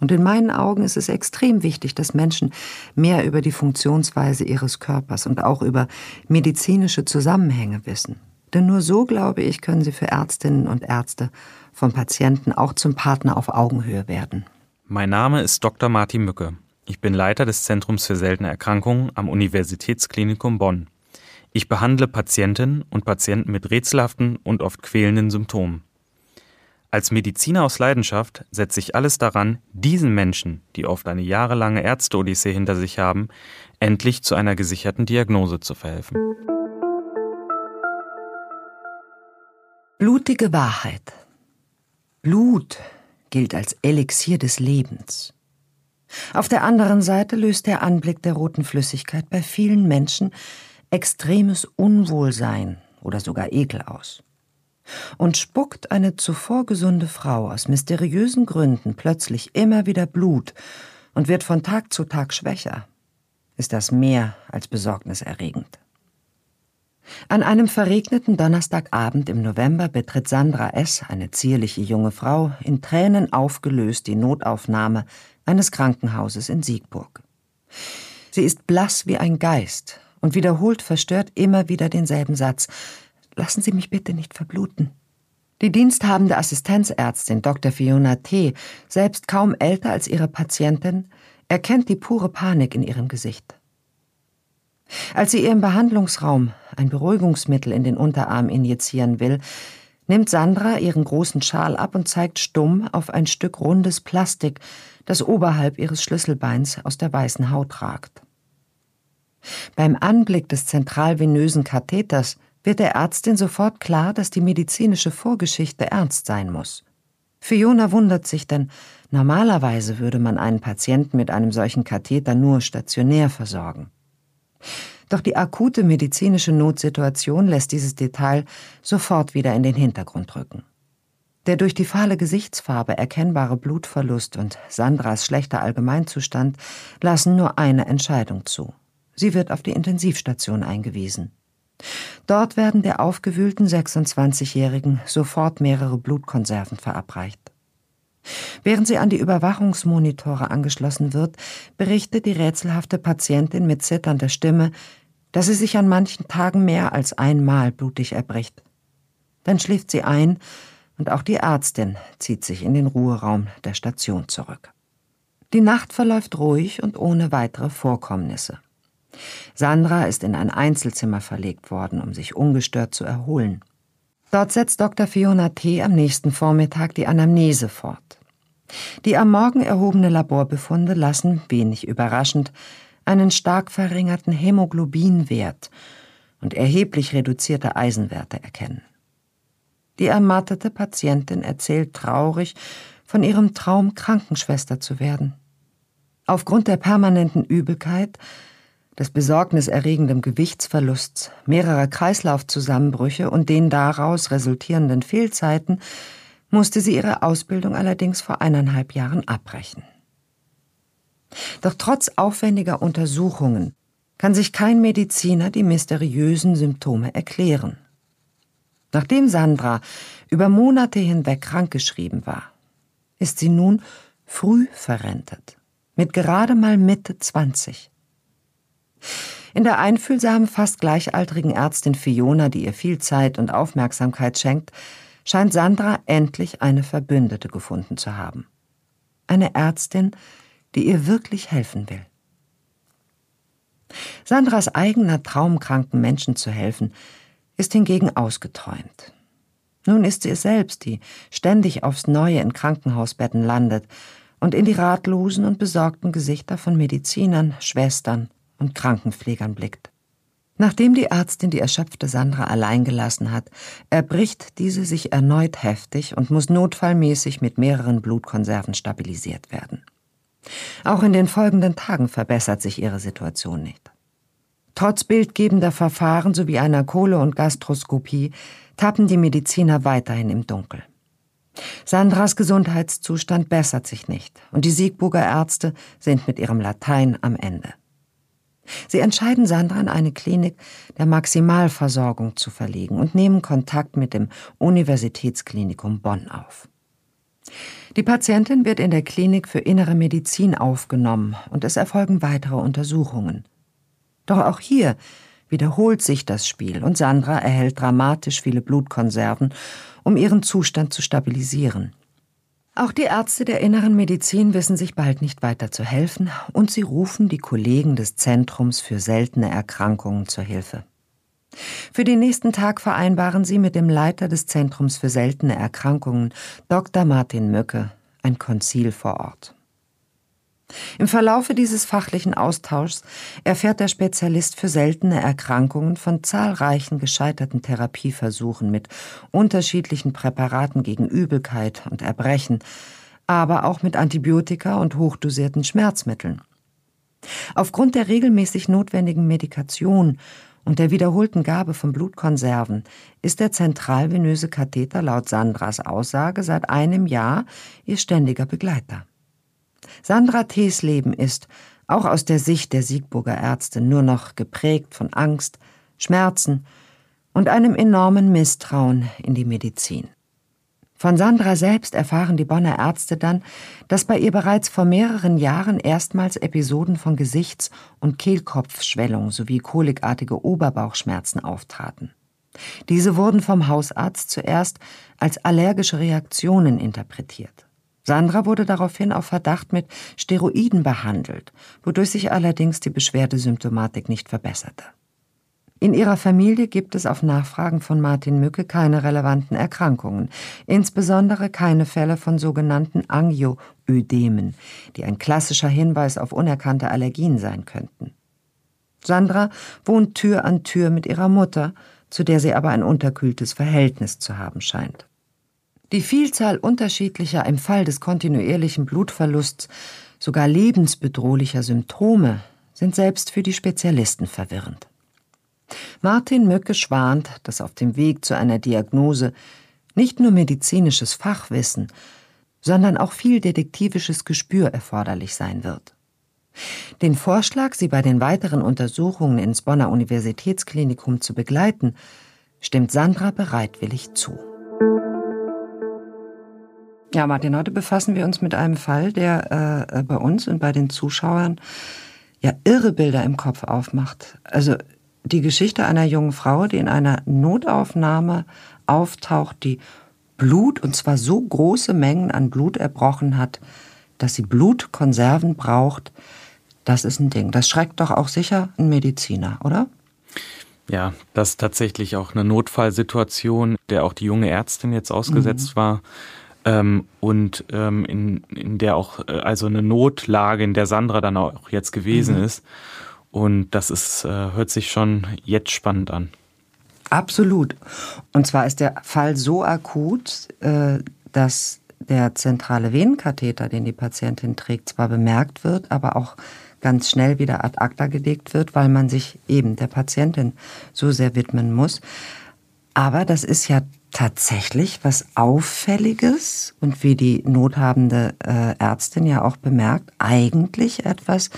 Und in meinen Augen ist es extrem wichtig, dass Menschen mehr über die Funktionsweise ihres Körpers und auch über medizinische Zusammenhänge wissen. Denn nur so, glaube ich, können sie für Ärztinnen und Ärzte vom Patienten auch zum Partner auf Augenhöhe werden. Mein Name ist Dr. Martin Mücke. Ich bin Leiter des Zentrums für seltene Erkrankungen am Universitätsklinikum Bonn. Ich behandle Patientinnen und Patienten mit rätselhaften und oft quälenden Symptomen. Als Mediziner aus Leidenschaft setze ich alles daran, diesen Menschen, die oft eine jahrelange Ärzte-Odyssee hinter sich haben, endlich zu einer gesicherten Diagnose zu verhelfen. Blutige Wahrheit. Blut gilt als Elixier des Lebens. Auf der anderen Seite löst der Anblick der roten Flüssigkeit bei vielen Menschen extremes Unwohlsein oder sogar Ekel aus. Und spuckt eine zuvor gesunde Frau aus mysteriösen Gründen plötzlich immer wieder Blut und wird von Tag zu Tag schwächer, ist das mehr als besorgniserregend. An einem verregneten Donnerstagabend im November betritt Sandra S., eine zierliche junge Frau, in Tränen aufgelöst die Notaufnahme eines Krankenhauses in Siegburg. Sie ist blass wie ein Geist und wiederholt verstört immer wieder denselben Satz Lassen Sie mich bitte nicht verbluten. Die diensthabende Assistenzärztin Dr. Fiona T., selbst kaum älter als ihre Patientin, erkennt die pure Panik in ihrem Gesicht. Als sie ihr im Behandlungsraum ein Beruhigungsmittel in den Unterarm injizieren will, nimmt Sandra ihren großen Schal ab und zeigt stumm auf ein Stück rundes Plastik, das oberhalb ihres Schlüsselbeins aus der weißen Haut ragt. Beim Anblick des zentralvenösen Katheters wird der Ärztin sofort klar, dass die medizinische Vorgeschichte ernst sein muss. Fiona wundert sich, denn normalerweise würde man einen Patienten mit einem solchen Katheter nur stationär versorgen. Doch die akute medizinische Notsituation lässt dieses Detail sofort wieder in den Hintergrund rücken. Der durch die fahle Gesichtsfarbe erkennbare Blutverlust und Sandras schlechter Allgemeinzustand lassen nur eine Entscheidung zu. Sie wird auf die Intensivstation eingewiesen. Dort werden der aufgewühlten 26-Jährigen sofort mehrere Blutkonserven verabreicht. Während sie an die Überwachungsmonitore angeschlossen wird, berichtet die rätselhafte Patientin mit zitternder Stimme, dass sie sich an manchen Tagen mehr als einmal blutig erbricht. Dann schläft sie ein und auch die Ärztin zieht sich in den Ruheraum der Station zurück. Die Nacht verläuft ruhig und ohne weitere Vorkommnisse. Sandra ist in ein Einzelzimmer verlegt worden, um sich ungestört zu erholen. Dort setzt Dr. Fiona T. am nächsten Vormittag die Anamnese fort. Die am Morgen erhobene Laborbefunde lassen, wenig überraschend, einen stark verringerten Hämoglobinwert und erheblich reduzierte Eisenwerte erkennen. Die ermattete Patientin erzählt traurig von ihrem Traum, Krankenschwester zu werden. Aufgrund der permanenten Übelkeit des besorgniserregenden Gewichtsverlusts, mehrerer Kreislaufzusammenbrüche und den daraus resultierenden Fehlzeiten musste sie ihre Ausbildung allerdings vor eineinhalb Jahren abbrechen. Doch trotz aufwendiger Untersuchungen kann sich kein Mediziner die mysteriösen Symptome erklären. Nachdem Sandra über Monate hinweg krankgeschrieben war, ist sie nun früh verrentet, mit gerade mal Mitte 20. In der einfühlsamen, fast gleichaltrigen Ärztin Fiona, die ihr viel Zeit und Aufmerksamkeit schenkt, scheint Sandra endlich eine Verbündete gefunden zu haben. Eine Ärztin, die ihr wirklich helfen will. Sandras eigener Traum, kranken Menschen zu helfen, ist hingegen ausgeträumt. Nun ist sie es selbst, die ständig aufs Neue in Krankenhausbetten landet und in die ratlosen und besorgten Gesichter von Medizinern, Schwestern und Krankenpflegern blickt. Nachdem die Ärztin die erschöpfte Sandra allein gelassen hat, erbricht diese sich erneut heftig und muss notfallmäßig mit mehreren Blutkonserven stabilisiert werden. Auch in den folgenden Tagen verbessert sich ihre Situation nicht. Trotz bildgebender Verfahren sowie einer Kohle- und Gastroskopie tappen die Mediziner weiterhin im Dunkel. Sandras Gesundheitszustand bessert sich nicht und die Siegburger Ärzte sind mit ihrem Latein am Ende. Sie entscheiden Sandra in eine Klinik der Maximalversorgung zu verlegen und nehmen Kontakt mit dem Universitätsklinikum Bonn auf. Die Patientin wird in der Klinik für innere Medizin aufgenommen und es erfolgen weitere Untersuchungen. Doch auch hier wiederholt sich das Spiel und Sandra erhält dramatisch viele Blutkonserven, um ihren Zustand zu stabilisieren. Auch die Ärzte der inneren Medizin wissen sich bald nicht weiter zu helfen und sie rufen die Kollegen des Zentrums für seltene Erkrankungen zur Hilfe. Für den nächsten Tag vereinbaren sie mit dem Leiter des Zentrums für seltene Erkrankungen, Dr. Martin Mücke, ein Konzil vor Ort. Im Verlaufe dieses fachlichen Austauschs erfährt der Spezialist für seltene Erkrankungen von zahlreichen gescheiterten Therapieversuchen mit unterschiedlichen Präparaten gegen Übelkeit und Erbrechen, aber auch mit Antibiotika und hochdosierten Schmerzmitteln. Aufgrund der regelmäßig notwendigen Medikation und der wiederholten Gabe von Blutkonserven ist der zentralvenöse Katheter laut Sandras Aussage seit einem Jahr ihr ständiger Begleiter. Sandra T.s Leben ist, auch aus der Sicht der Siegburger Ärzte, nur noch geprägt von Angst, Schmerzen und einem enormen Misstrauen in die Medizin. Von Sandra selbst erfahren die Bonner Ärzte dann, dass bei ihr bereits vor mehreren Jahren erstmals Episoden von Gesichts- und Kehlkopfschwellung sowie kolikartige Oberbauchschmerzen auftraten. Diese wurden vom Hausarzt zuerst als allergische Reaktionen interpretiert. Sandra wurde daraufhin auf Verdacht mit Steroiden behandelt, wodurch sich allerdings die Beschwerdesymptomatik nicht verbesserte. In ihrer Familie gibt es auf Nachfragen von Martin Mücke keine relevanten Erkrankungen, insbesondere keine Fälle von sogenannten Angioödemen, die ein klassischer Hinweis auf unerkannte Allergien sein könnten. Sandra wohnt Tür an Tür mit ihrer Mutter, zu der sie aber ein unterkühltes Verhältnis zu haben scheint. Die Vielzahl unterschiedlicher im Fall des kontinuierlichen Blutverlusts sogar lebensbedrohlicher Symptome sind selbst für die Spezialisten verwirrend. Martin Möcke schwant, dass auf dem Weg zu einer Diagnose nicht nur medizinisches Fachwissen, sondern auch viel detektivisches Gespür erforderlich sein wird. Den Vorschlag, sie bei den weiteren Untersuchungen ins Bonner Universitätsklinikum zu begleiten, stimmt Sandra bereitwillig zu. Ja, Martin, heute befassen wir uns mit einem Fall, der äh, bei uns und bei den Zuschauern ja irre Bilder im Kopf aufmacht. Also die Geschichte einer jungen Frau, die in einer Notaufnahme auftaucht, die Blut, und zwar so große Mengen an Blut erbrochen hat, dass sie Blutkonserven braucht, das ist ein Ding. Das schreckt doch auch sicher ein Mediziner, oder? Ja, das ist tatsächlich auch eine Notfallsituation, der auch die junge Ärztin jetzt ausgesetzt mhm. war. Ähm, und ähm, in, in der auch äh, also eine Notlage, in der Sandra dann auch jetzt gewesen mhm. ist. Und das ist, äh, hört sich schon jetzt spannend an. Absolut. Und zwar ist der Fall so akut, äh, dass der zentrale Venenkatheter, den die Patientin trägt, zwar bemerkt wird, aber auch ganz schnell wieder ad acta gelegt wird, weil man sich eben der Patientin so sehr widmen muss. Aber das ist ja tatsächlich was Auffälliges und wie die nothabende äh, Ärztin ja auch bemerkt, eigentlich etwas,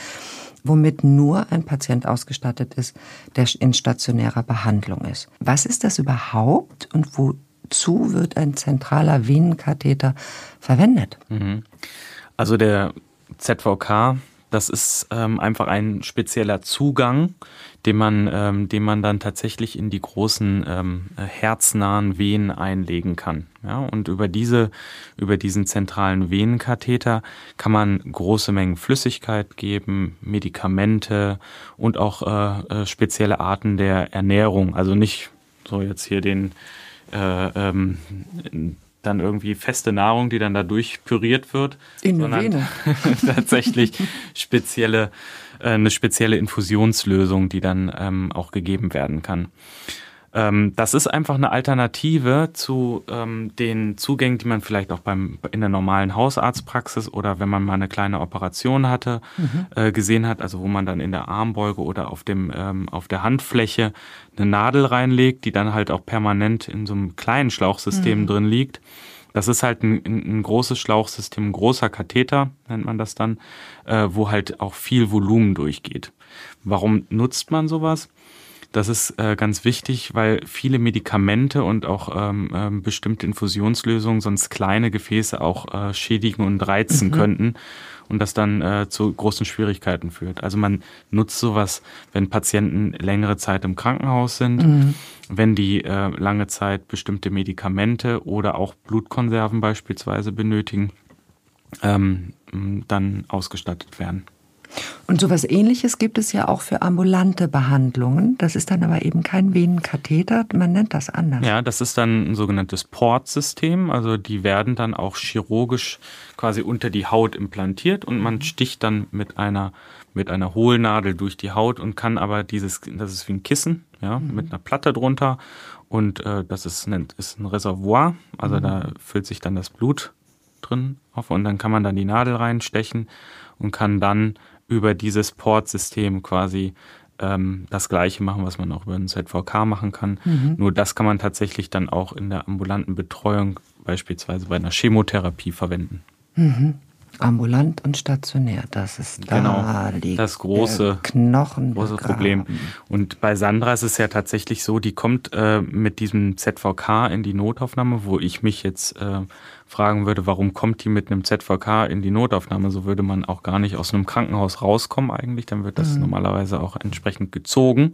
womit nur ein Patient ausgestattet ist, der in stationärer Behandlung ist. Was ist das überhaupt und wozu wird ein zentraler Venenkatheter verwendet? Mhm. Also der ZVK, das ist ähm, einfach ein spezieller Zugang, den man, ähm, den man dann tatsächlich in die großen ähm, herznahen Venen einlegen kann. Ja, und über diese, über diesen zentralen Venenkatheter kann man große Mengen Flüssigkeit geben, Medikamente und auch äh, äh, spezielle Arten der Ernährung. Also nicht so jetzt hier den äh, ähm, dann irgendwie feste Nahrung, die dann dadurch püriert wird, in sondern tatsächlich spezielle äh, eine spezielle Infusionslösung, die dann ähm, auch gegeben werden kann. Ähm, das ist einfach eine Alternative zu ähm, den Zugängen, die man vielleicht auch beim, in der normalen Hausarztpraxis oder wenn man mal eine kleine Operation hatte, mhm. äh, gesehen hat, also wo man dann in der Armbeuge oder auf, dem, ähm, auf der Handfläche eine Nadel reinlegt, die dann halt auch permanent in so einem kleinen Schlauchsystem mhm. drin liegt. Das ist halt ein, ein, großes Schlauchsystem, ein großer Katheter, nennt man das dann, äh, wo halt auch viel Volumen durchgeht. Warum nutzt man sowas? Das ist äh, ganz wichtig, weil viele Medikamente und auch ähm, ähm, bestimmte Infusionslösungen sonst kleine Gefäße auch äh, schädigen und reizen mhm. könnten und das dann äh, zu großen Schwierigkeiten führt. Also man nutzt sowas, wenn Patienten längere Zeit im Krankenhaus sind, mhm. wenn die äh, lange Zeit bestimmte Medikamente oder auch Blutkonserven beispielsweise benötigen, ähm, dann ausgestattet werden. Und sowas ähnliches gibt es ja auch für ambulante Behandlungen. Das ist dann aber eben kein Venenkatheter, man nennt das anders. Ja, das ist dann ein sogenanntes Portsystem. Also die werden dann auch chirurgisch quasi unter die Haut implantiert und man sticht dann mit einer mit einer Hohlnadel durch die Haut und kann aber dieses, das ist wie ein Kissen, ja, mhm. mit einer Platte drunter und äh, das ist, nennt, ist ein Reservoir, also mhm. da füllt sich dann das Blut drin auf und dann kann man dann die Nadel reinstechen und kann dann über dieses Portsystem quasi ähm, das Gleiche machen, was man auch über ein ZVK machen kann. Mhm. Nur das kann man tatsächlich dann auch in der ambulanten Betreuung, beispielsweise bei einer Chemotherapie, verwenden. Mhm. Ambulant und stationär, das ist da genau, liegt das große, Knochen große Problem. Und bei Sandra ist es ja tatsächlich so, die kommt äh, mit diesem ZVK in die Notaufnahme, wo ich mich jetzt äh, fragen würde, warum kommt die mit einem ZVK in die Notaufnahme? So würde man auch gar nicht aus einem Krankenhaus rauskommen eigentlich. Dann wird das mhm. normalerweise auch entsprechend gezogen.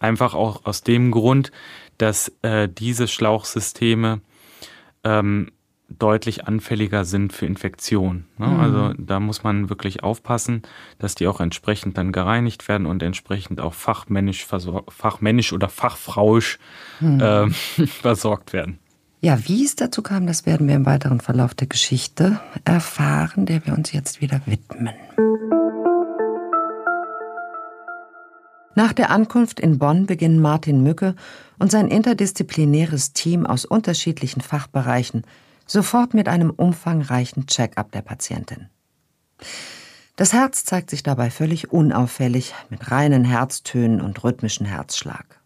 Einfach auch aus dem Grund, dass äh, diese Schlauchsysteme ähm, deutlich anfälliger sind für Infektionen. Ne? Mhm. Also da muss man wirklich aufpassen, dass die auch entsprechend dann gereinigt werden und entsprechend auch fachmännisch, fachmännisch oder fachfrauisch mhm. äh, versorgt werden. Ja, wie es dazu kam, das werden wir im weiteren Verlauf der Geschichte erfahren, der wir uns jetzt wieder widmen. Nach der Ankunft in Bonn beginnen Martin Mücke und sein interdisziplinäres Team aus unterschiedlichen Fachbereichen sofort mit einem umfangreichen Check-up der Patientin. Das Herz zeigt sich dabei völlig unauffällig mit reinen Herztönen und rhythmischen Herzschlag.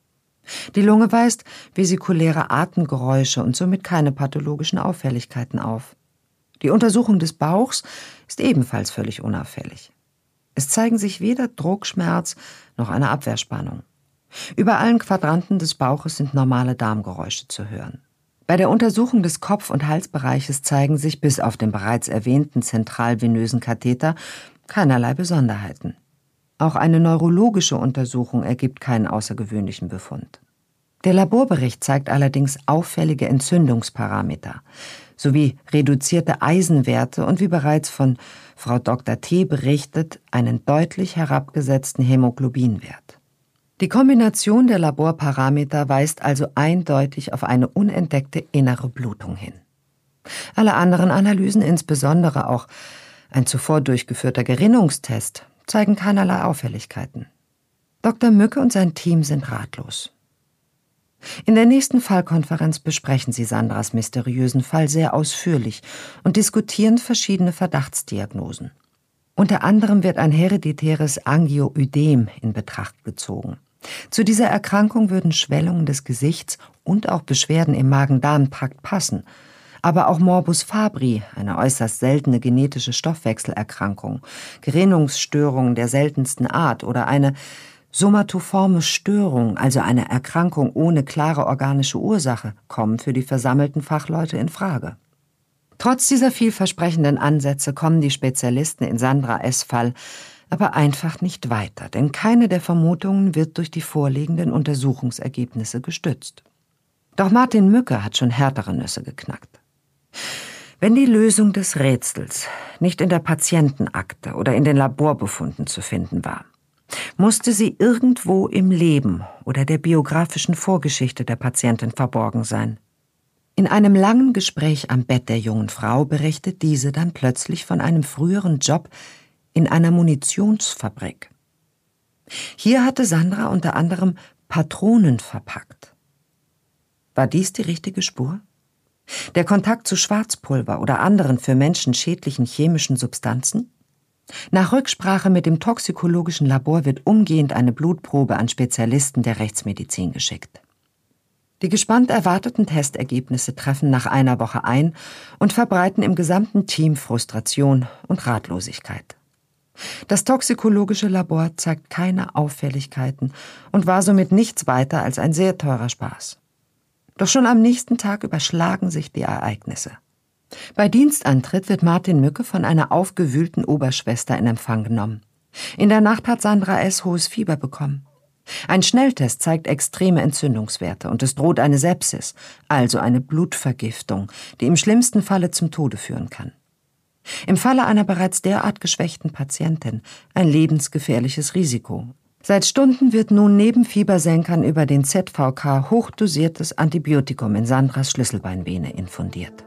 Die Lunge weist vesikuläre Atemgeräusche und somit keine pathologischen Auffälligkeiten auf. Die Untersuchung des Bauchs ist ebenfalls völlig unauffällig. Es zeigen sich weder Druckschmerz noch eine Abwehrspannung. Über allen Quadranten des Bauches sind normale Darmgeräusche zu hören. Bei der Untersuchung des Kopf- und Halsbereiches zeigen sich bis auf den bereits erwähnten zentralvenösen Katheter keinerlei Besonderheiten. Auch eine neurologische Untersuchung ergibt keinen außergewöhnlichen Befund. Der Laborbericht zeigt allerdings auffällige Entzündungsparameter sowie reduzierte Eisenwerte und wie bereits von Frau Dr. T. berichtet, einen deutlich herabgesetzten Hämoglobinwert. Die Kombination der Laborparameter weist also eindeutig auf eine unentdeckte innere Blutung hin. Alle anderen Analysen, insbesondere auch ein zuvor durchgeführter Gerinnungstest, zeigen keinerlei Auffälligkeiten. Dr. Mücke und sein Team sind ratlos. In der nächsten Fallkonferenz besprechen sie Sandras mysteriösen Fall sehr ausführlich und diskutieren verschiedene Verdachtsdiagnosen. Unter anderem wird ein hereditäres Angioödem in Betracht gezogen. Zu dieser Erkrankung würden Schwellungen des Gesichts und auch Beschwerden im Magen-Darm-Trakt passen, aber auch Morbus Fabri, eine äußerst seltene genetische Stoffwechselerkrankung, Gerinnungsstörungen der seltensten Art oder eine somatoforme Störung, also eine Erkrankung ohne klare organische Ursache, kommen für die versammelten Fachleute in Frage. Trotz dieser vielversprechenden Ansätze kommen die Spezialisten in Sandra S. Fall aber einfach nicht weiter, denn keine der Vermutungen wird durch die vorliegenden Untersuchungsergebnisse gestützt. Doch Martin Mücke hat schon härtere Nüsse geknackt. Wenn die Lösung des Rätsels nicht in der Patientenakte oder in den Laborbefunden zu finden war, musste sie irgendwo im Leben oder der biografischen Vorgeschichte der Patientin verborgen sein. In einem langen Gespräch am Bett der jungen Frau berichtet diese dann plötzlich von einem früheren Job in einer Munitionsfabrik. Hier hatte Sandra unter anderem Patronen verpackt. War dies die richtige Spur? Der Kontakt zu Schwarzpulver oder anderen für Menschen schädlichen chemischen Substanzen? Nach Rücksprache mit dem toxikologischen Labor wird umgehend eine Blutprobe an Spezialisten der Rechtsmedizin geschickt. Die gespannt erwarteten Testergebnisse treffen nach einer Woche ein und verbreiten im gesamten Team Frustration und Ratlosigkeit. Das toxikologische Labor zeigt keine Auffälligkeiten und war somit nichts weiter als ein sehr teurer Spaß. Doch schon am nächsten Tag überschlagen sich die Ereignisse. Bei Dienstantritt wird Martin Mücke von einer aufgewühlten Oberschwester in Empfang genommen. In der Nacht hat Sandra S. hohes Fieber bekommen. Ein Schnelltest zeigt extreme Entzündungswerte und es droht eine Sepsis, also eine Blutvergiftung, die im schlimmsten Falle zum Tode führen kann. Im Falle einer bereits derart geschwächten Patientin ein lebensgefährliches Risiko. Seit Stunden wird nun neben Fiebersenkern über den ZVK hochdosiertes Antibiotikum in Sandras Schlüsselbeinvene infundiert.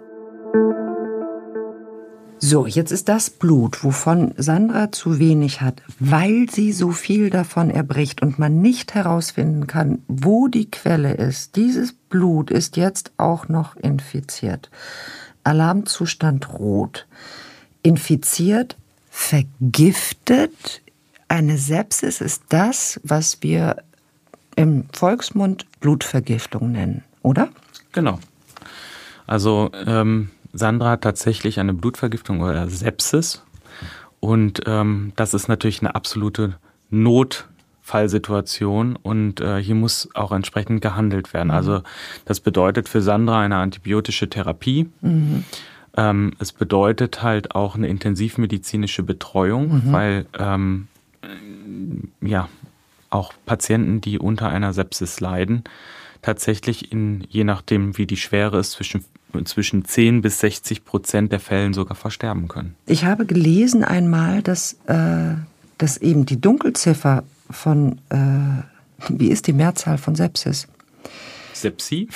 So, jetzt ist das Blut, wovon Sandra zu wenig hat, weil sie so viel davon erbricht und man nicht herausfinden kann, wo die Quelle ist. Dieses Blut ist jetzt auch noch infiziert. Alarmzustand rot. Infiziert, vergiftet. Eine Sepsis ist das, was wir im Volksmund Blutvergiftung nennen, oder? Genau. Also ähm, Sandra hat tatsächlich eine Blutvergiftung oder Sepsis. Und ähm, das ist natürlich eine absolute Notfallsituation und äh, hier muss auch entsprechend gehandelt werden. Also das bedeutet für Sandra eine antibiotische Therapie. Mhm. Ähm, es bedeutet halt auch eine intensivmedizinische Betreuung, mhm. weil ähm, ja auch Patienten, die unter einer Sepsis leiden, tatsächlich in, je nachdem wie die Schwere ist, zwischen zwischen 10 bis 60 Prozent der Fällen sogar versterben können. Ich habe gelesen einmal, dass, äh, dass eben die Dunkelziffer von, äh, wie ist die Mehrzahl von Sepsis? Sepsi?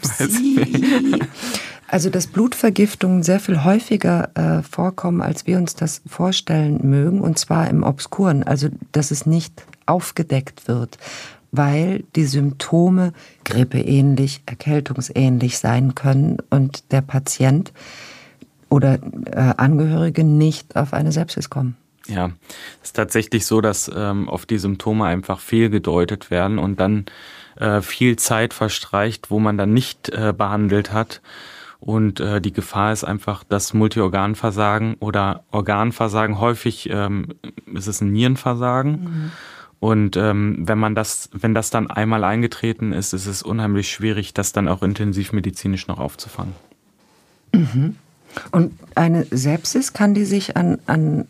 Sepsi. Also dass Blutvergiftungen sehr viel häufiger äh, vorkommen, als wir uns das vorstellen mögen, und zwar im Obskuren, also dass es nicht aufgedeckt wird weil die Symptome grippeähnlich, erkältungsähnlich sein können und der Patient oder äh, Angehörige nicht auf eine Sepsis kommen. Ja, es ist tatsächlich so, dass ähm, oft die Symptome einfach fehlgedeutet werden und dann äh, viel Zeit verstreicht, wo man dann nicht äh, behandelt hat. Und äh, die Gefahr ist einfach das Multiorganversagen oder Organversagen. Häufig ähm, ist es ein Nierenversagen. Mhm. Und ähm, wenn man das, wenn das dann einmal eingetreten ist, ist es unheimlich schwierig, das dann auch intensivmedizinisch noch aufzufangen. Mhm. Und eine Sepsis kann die sich an, an,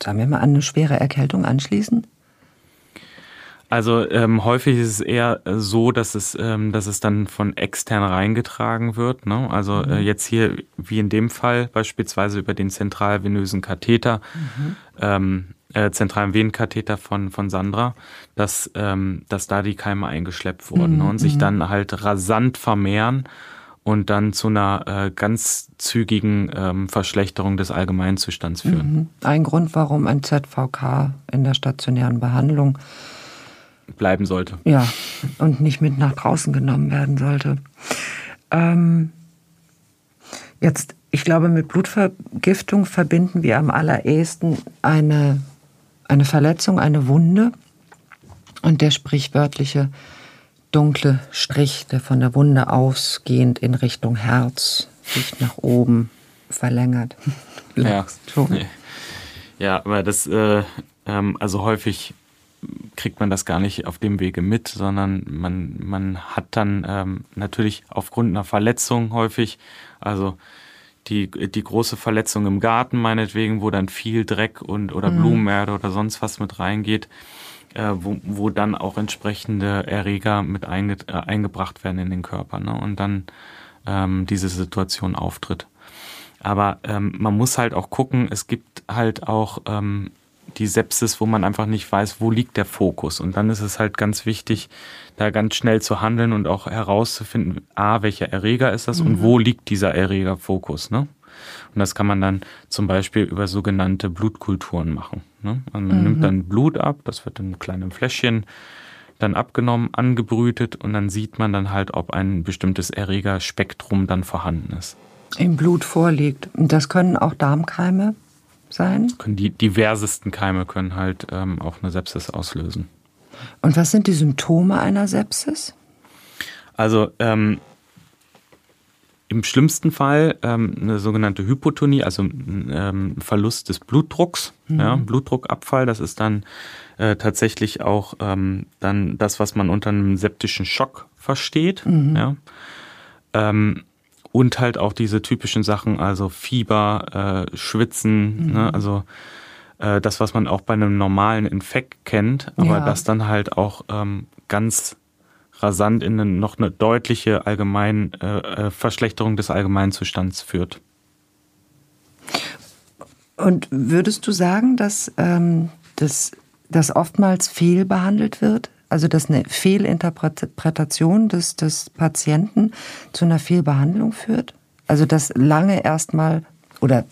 sagen wir mal, an eine schwere Erkältung anschließen? Also ähm, häufig ist es eher so, dass es, ähm, dass es dann von extern reingetragen wird. Ne? Also äh, mhm. äh, jetzt hier, wie in dem Fall, beispielsweise über den zentralvenösen Katheter, mhm. ähm, äh, zentralen Venenkatheter von, von Sandra, dass, ähm, dass da die Keime eingeschleppt wurden mhm. ne? und sich mhm. dann halt rasant vermehren und dann zu einer äh, ganz zügigen ähm, Verschlechterung des Allgemeinzustands führen. Mhm. Ein Grund, warum ein ZVK in der stationären Behandlung bleiben sollte. Ja, und nicht mit nach draußen genommen werden sollte. Ähm, jetzt, ich glaube, mit Blutvergiftung verbinden wir am allerersten eine eine Verletzung, eine Wunde und der sprichwörtliche dunkle Strich, der von der Wunde ausgehend in Richtung Herz sich nach oben verlängert. ja. ja, aber das, äh, ähm, also häufig kriegt man das gar nicht auf dem Wege mit, sondern man, man hat dann ähm, natürlich aufgrund einer Verletzung häufig, also die, die große Verletzung im Garten meinetwegen, wo dann viel Dreck und oder mhm. Blumenerde oder sonst was mit reingeht, äh, wo, wo dann auch entsprechende Erreger mit einge, äh, eingebracht werden in den Körper ne? und dann ähm, diese Situation auftritt. Aber ähm, man muss halt auch gucken, es gibt halt auch ähm, die Sepsis, wo man einfach nicht weiß, wo liegt der Fokus. Und dann ist es halt ganz wichtig, da ganz schnell zu handeln und auch herauszufinden, a, welcher Erreger ist das mhm. und wo liegt dieser Erregerfokus. Ne? Und das kann man dann zum Beispiel über sogenannte Blutkulturen machen. Ne? Also man mhm. nimmt dann Blut ab, das wird in kleinem Fläschchen dann abgenommen, angebrütet und dann sieht man dann halt, ob ein bestimmtes Erregerspektrum dann vorhanden ist. Im Blut vorliegt. Und das können auch Darmkeime sein? Können die diversesten Keime können halt ähm, auch eine Sepsis auslösen. Und was sind die Symptome einer Sepsis? Also ähm, im schlimmsten Fall ähm, eine sogenannte Hypotonie, also ähm, Verlust des Blutdrucks, mhm. ja, Blutdruckabfall. Das ist dann äh, tatsächlich auch ähm, dann das, was man unter einem septischen Schock versteht. Mhm. Ja. Ähm, und halt auch diese typischen Sachen, also Fieber, äh, Schwitzen, mhm. ne, also äh, das, was man auch bei einem normalen Infekt kennt, aber ja. das dann halt auch ähm, ganz rasant in eine, noch eine deutliche allgemein, äh, äh, Verschlechterung des Allgemeinzustands führt. Und würdest du sagen, dass ähm, das, das oftmals fehlbehandelt wird? Also dass eine Fehlinterpretation des, des Patienten zu einer Fehlbehandlung führt? Also dass lange erstmal, oder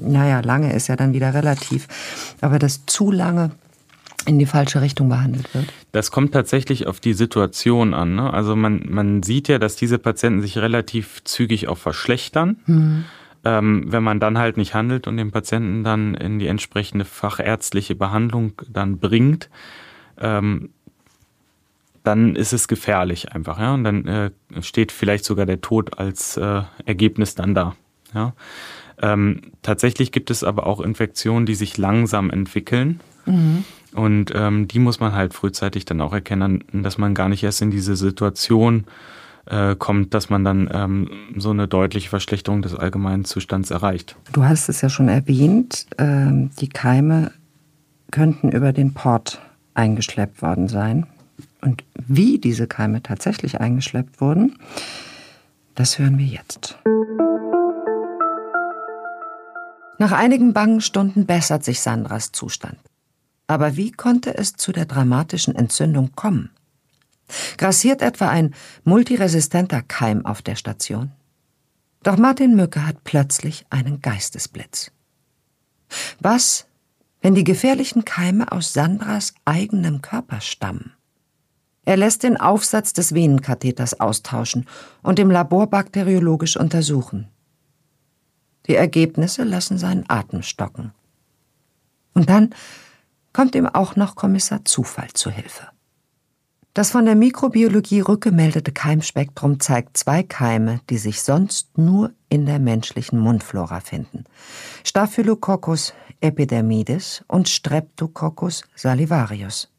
naja, lange ist ja dann wieder relativ, aber dass zu lange in die falsche Richtung behandelt wird? Das kommt tatsächlich auf die Situation an. Ne? Also man, man sieht ja, dass diese Patienten sich relativ zügig auch verschlechtern. Mhm. Ähm, wenn man dann halt nicht handelt und den Patienten dann in die entsprechende fachärztliche Behandlung dann bringt, ähm, dann ist es gefährlich einfach. Ja? Und dann äh, steht vielleicht sogar der Tod als äh, Ergebnis dann da. Ja? Ähm, tatsächlich gibt es aber auch Infektionen, die sich langsam entwickeln. Mhm. Und ähm, die muss man halt frühzeitig dann auch erkennen, dass man gar nicht erst in diese Situation äh, kommt, dass man dann ähm, so eine deutliche Verschlechterung des allgemeinen Zustands erreicht. Du hast es ja schon erwähnt, äh, die Keime könnten über den Port eingeschleppt worden sein. Und wie diese Keime tatsächlich eingeschleppt wurden, das hören wir jetzt. Nach einigen bangen Stunden bessert sich Sandras Zustand. Aber wie konnte es zu der dramatischen Entzündung kommen? Grassiert etwa ein multiresistenter Keim auf der Station? Doch Martin Mücke hat plötzlich einen Geistesblitz. Was, wenn die gefährlichen Keime aus Sandras eigenem Körper stammen? Er lässt den Aufsatz des Venenkatheters austauschen und im Labor bakteriologisch untersuchen. Die Ergebnisse lassen seinen Atem stocken. Und dann kommt ihm auch noch Kommissar Zufall zu Hilfe. Das von der Mikrobiologie rückgemeldete Keimspektrum zeigt zwei Keime, die sich sonst nur in der menschlichen Mundflora finden. Staphylococcus epidermidis und Streptococcus salivarius.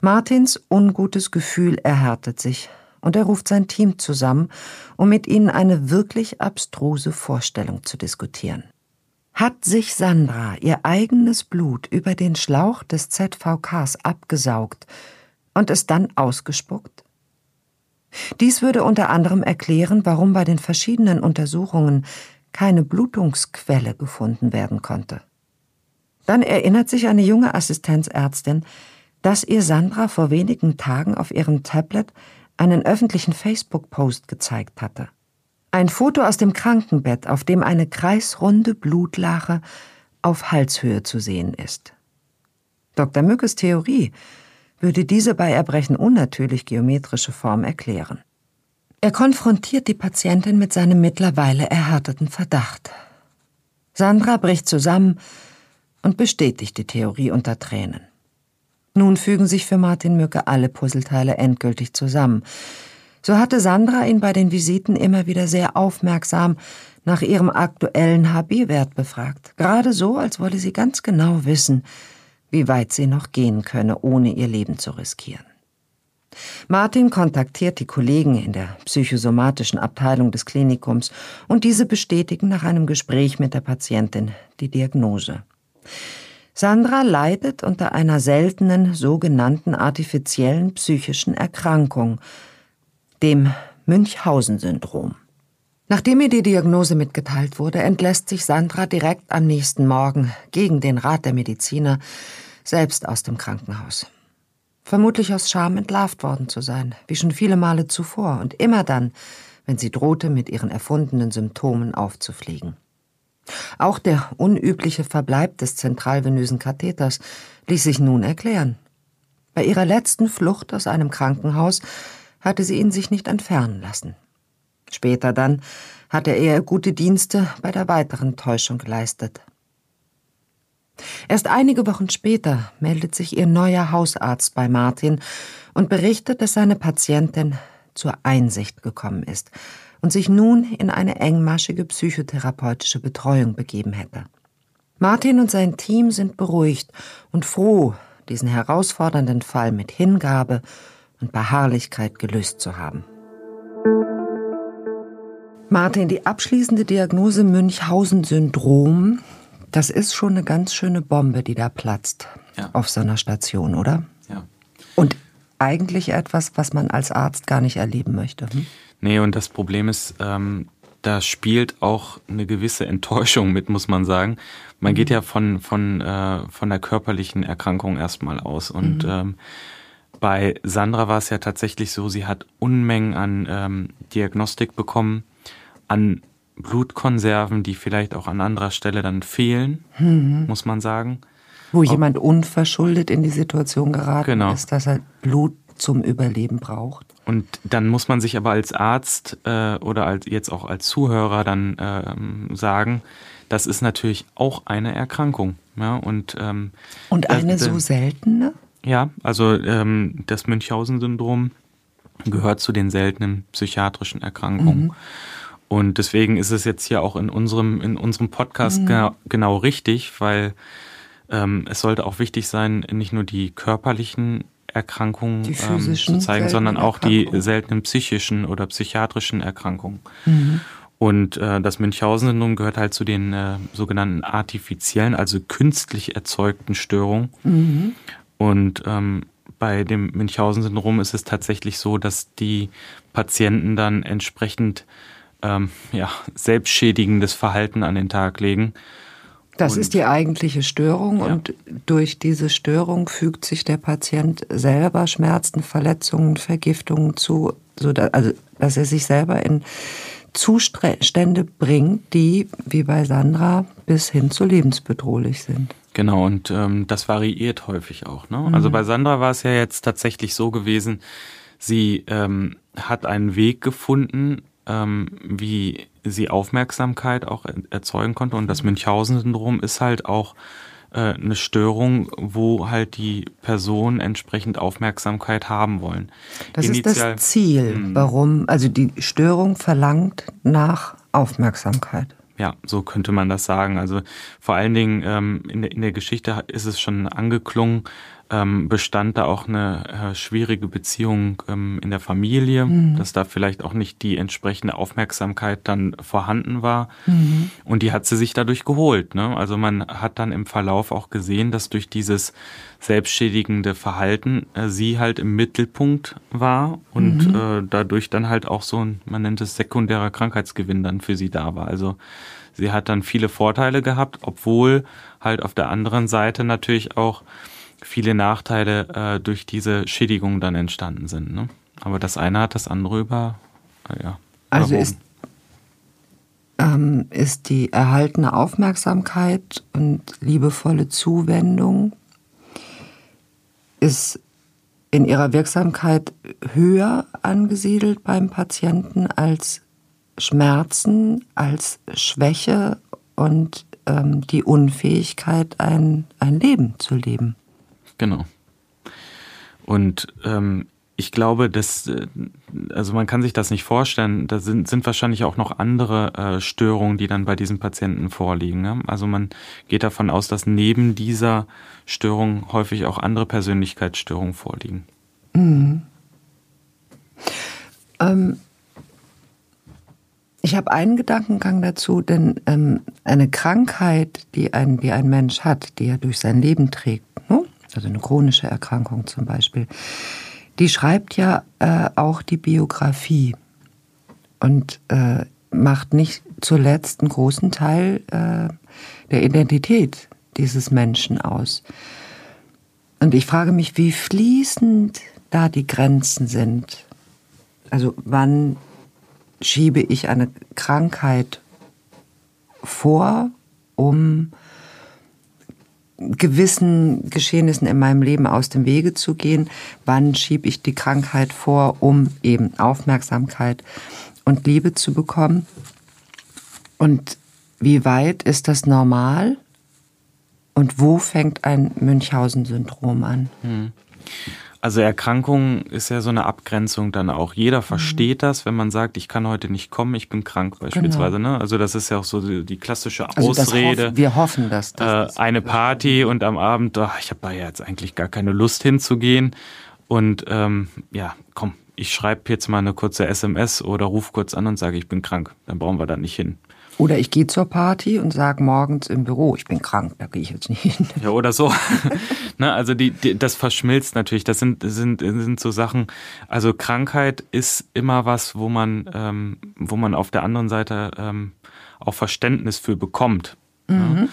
Martins ungutes Gefühl erhärtet sich und er ruft sein Team zusammen, um mit ihnen eine wirklich abstruse Vorstellung zu diskutieren. Hat sich Sandra ihr eigenes Blut über den Schlauch des ZVKs abgesaugt und es dann ausgespuckt? Dies würde unter anderem erklären, warum bei den verschiedenen Untersuchungen keine Blutungsquelle gefunden werden konnte. Dann erinnert sich eine junge Assistenzärztin, dass ihr Sandra vor wenigen Tagen auf ihrem Tablet einen öffentlichen Facebook-Post gezeigt hatte. Ein Foto aus dem Krankenbett, auf dem eine kreisrunde Blutlache auf Halshöhe zu sehen ist. Dr. Mückes Theorie würde diese bei Erbrechen unnatürlich geometrische Form erklären. Er konfrontiert die Patientin mit seinem mittlerweile erhärteten Verdacht. Sandra bricht zusammen und bestätigt die Theorie unter Tränen. Nun fügen sich für Martin Mücke alle Puzzleteile endgültig zusammen. So hatte Sandra ihn bei den Visiten immer wieder sehr aufmerksam nach ihrem aktuellen HB-Wert befragt. Gerade so, als wolle sie ganz genau wissen, wie weit sie noch gehen könne, ohne ihr Leben zu riskieren. Martin kontaktiert die Kollegen in der psychosomatischen Abteilung des Klinikums und diese bestätigen nach einem Gespräch mit der Patientin die Diagnose. Sandra leidet unter einer seltenen sogenannten artifiziellen psychischen Erkrankung, dem Münchhausen-Syndrom. Nachdem ihr die Diagnose mitgeteilt wurde, entlässt sich Sandra direkt am nächsten Morgen gegen den Rat der Mediziner selbst aus dem Krankenhaus. Vermutlich aus Scham entlarvt worden zu sein, wie schon viele Male zuvor und immer dann, wenn sie drohte, mit ihren erfundenen Symptomen aufzufliegen. Auch der unübliche Verbleib des zentralvenösen Katheters ließ sich nun erklären. Bei ihrer letzten Flucht aus einem Krankenhaus hatte sie ihn sich nicht entfernen lassen. Später dann hatte er gute Dienste bei der weiteren Täuschung geleistet. Erst einige Wochen später meldet sich ihr neuer Hausarzt bei Martin und berichtet, dass seine Patientin zur Einsicht gekommen ist und sich nun in eine engmaschige psychotherapeutische Betreuung begeben hätte. Martin und sein Team sind beruhigt und froh, diesen herausfordernden Fall mit Hingabe und Beharrlichkeit gelöst zu haben. Martin, die abschließende Diagnose Münchhausen-Syndrom, das ist schon eine ganz schöne Bombe, die da platzt ja. auf so einer Station, oder? Ja. Und eigentlich etwas, was man als Arzt gar nicht erleben möchte. Hm? Nee, und das Problem ist, ähm, da spielt auch eine gewisse Enttäuschung mit, muss man sagen. Man geht mhm. ja von, von, äh, von der körperlichen Erkrankung erstmal aus. Und mhm. ähm, bei Sandra war es ja tatsächlich so, sie hat Unmengen an ähm, Diagnostik bekommen, an Blutkonserven, die vielleicht auch an anderer Stelle dann fehlen, mhm. muss man sagen. Wo jemand unverschuldet in die Situation geraten genau. ist, dass er Blut zum Überleben braucht. Und dann muss man sich aber als Arzt äh, oder als, jetzt auch als Zuhörer dann ähm, sagen, das ist natürlich auch eine Erkrankung. Ja? Und, ähm, und eine das, so seltene? Ja, also ähm, das Münchhausen-Syndrom gehört zu den seltenen psychiatrischen Erkrankungen. Mhm. Und deswegen ist es jetzt hier auch in unserem, in unserem Podcast mhm. genau, genau richtig, weil ähm, es sollte auch wichtig sein, nicht nur die körperlichen Erkrankungen ähm, zu zeigen, sondern auch die seltenen psychischen oder psychiatrischen Erkrankungen. Mhm. Und äh, das Münchhausen-Syndrom gehört halt zu den äh, sogenannten artifiziellen, also künstlich erzeugten Störungen. Mhm. Und ähm, bei dem Münchhausen-Syndrom ist es tatsächlich so, dass die Patienten dann entsprechend ähm, ja, selbstschädigendes Verhalten an den Tag legen das und ist die eigentliche Störung ja. und durch diese Störung fügt sich der Patient selber Schmerzen, Verletzungen, Vergiftungen zu, so dass, also dass er sich selber in Zustände bringt, die, wie bei Sandra, bis hin zu lebensbedrohlich sind. Genau, und ähm, das variiert häufig auch. Ne? Mhm. Also bei Sandra war es ja jetzt tatsächlich so gewesen, sie ähm, hat einen Weg gefunden, ähm, wie sie Aufmerksamkeit auch erzeugen konnte. Und das Münchhausen-Syndrom ist halt auch äh, eine Störung, wo halt die Personen entsprechend Aufmerksamkeit haben wollen. Das Initial, ist das Ziel, mh. warum, also die Störung verlangt nach Aufmerksamkeit. Ja, so könnte man das sagen. Also vor allen Dingen ähm, in, der, in der Geschichte ist es schon angeklungen, ähm, bestand da auch eine äh, schwierige Beziehung ähm, in der Familie, mhm. dass da vielleicht auch nicht die entsprechende Aufmerksamkeit dann vorhanden war. Mhm. Und die hat sie sich dadurch geholt. Ne? Also man hat dann im Verlauf auch gesehen, dass durch dieses selbstschädigende Verhalten äh, sie halt im Mittelpunkt war und mhm. äh, dadurch dann halt auch so ein, man nennt es sekundärer Krankheitsgewinn dann für sie da war. Also sie hat dann viele Vorteile gehabt, obwohl halt auf der anderen Seite natürlich auch viele Nachteile äh, durch diese Schädigung dann entstanden sind. Ne? Aber das eine hat das andere über, äh, ja. Also ist, ähm, ist die erhaltene Aufmerksamkeit und liebevolle Zuwendung ist in ihrer Wirksamkeit höher angesiedelt beim Patienten als Schmerzen, als Schwäche und ähm, die Unfähigkeit, ein, ein Leben zu leben. Genau. Und ähm, ich glaube, dass, äh, also man kann sich das nicht vorstellen, da sind, sind wahrscheinlich auch noch andere äh, Störungen, die dann bei diesen Patienten vorliegen. Ne? Also man geht davon aus, dass neben dieser Störung häufig auch andere Persönlichkeitsstörungen vorliegen. Mhm. Ähm, ich habe einen Gedankengang dazu, denn ähm, eine Krankheit, die ein, die ein Mensch hat, die er durch sein Leben trägt, ne? Also eine chronische Erkrankung zum Beispiel, die schreibt ja äh, auch die Biografie und äh, macht nicht zuletzt einen großen Teil äh, der Identität dieses Menschen aus. Und ich frage mich, wie fließend da die Grenzen sind. Also wann schiebe ich eine Krankheit vor, um gewissen Geschehnissen in meinem Leben aus dem Wege zu gehen. Wann schiebe ich die Krankheit vor, um eben Aufmerksamkeit und Liebe zu bekommen? Und wie weit ist das normal? Und wo fängt ein Münchhausen-Syndrom an? Hm. Also Erkrankung ist ja so eine Abgrenzung dann auch. Jeder versteht mhm. das, wenn man sagt, ich kann heute nicht kommen, ich bin krank beispielsweise. Genau. Ne? Also das ist ja auch so die, die klassische also Ausrede. Hoff, wir hoffen, dass das äh, eine Party und am Abend, oh, ich habe da jetzt eigentlich gar keine Lust hinzugehen. Und ähm, ja, komm, ich schreibe jetzt mal eine kurze SMS oder ruf kurz an und sage, ich bin krank. Dann brauchen wir da nicht hin. Oder ich gehe zur Party und sage morgens im Büro, ich bin krank, da gehe ich jetzt nicht hin. Ja, oder so. ne, also die, die, das verschmilzt natürlich. Das sind, sind, sind so Sachen. Also Krankheit ist immer was, wo man, ähm, wo man auf der anderen Seite ähm, auch Verständnis für bekommt. Ne? Mhm. Ne?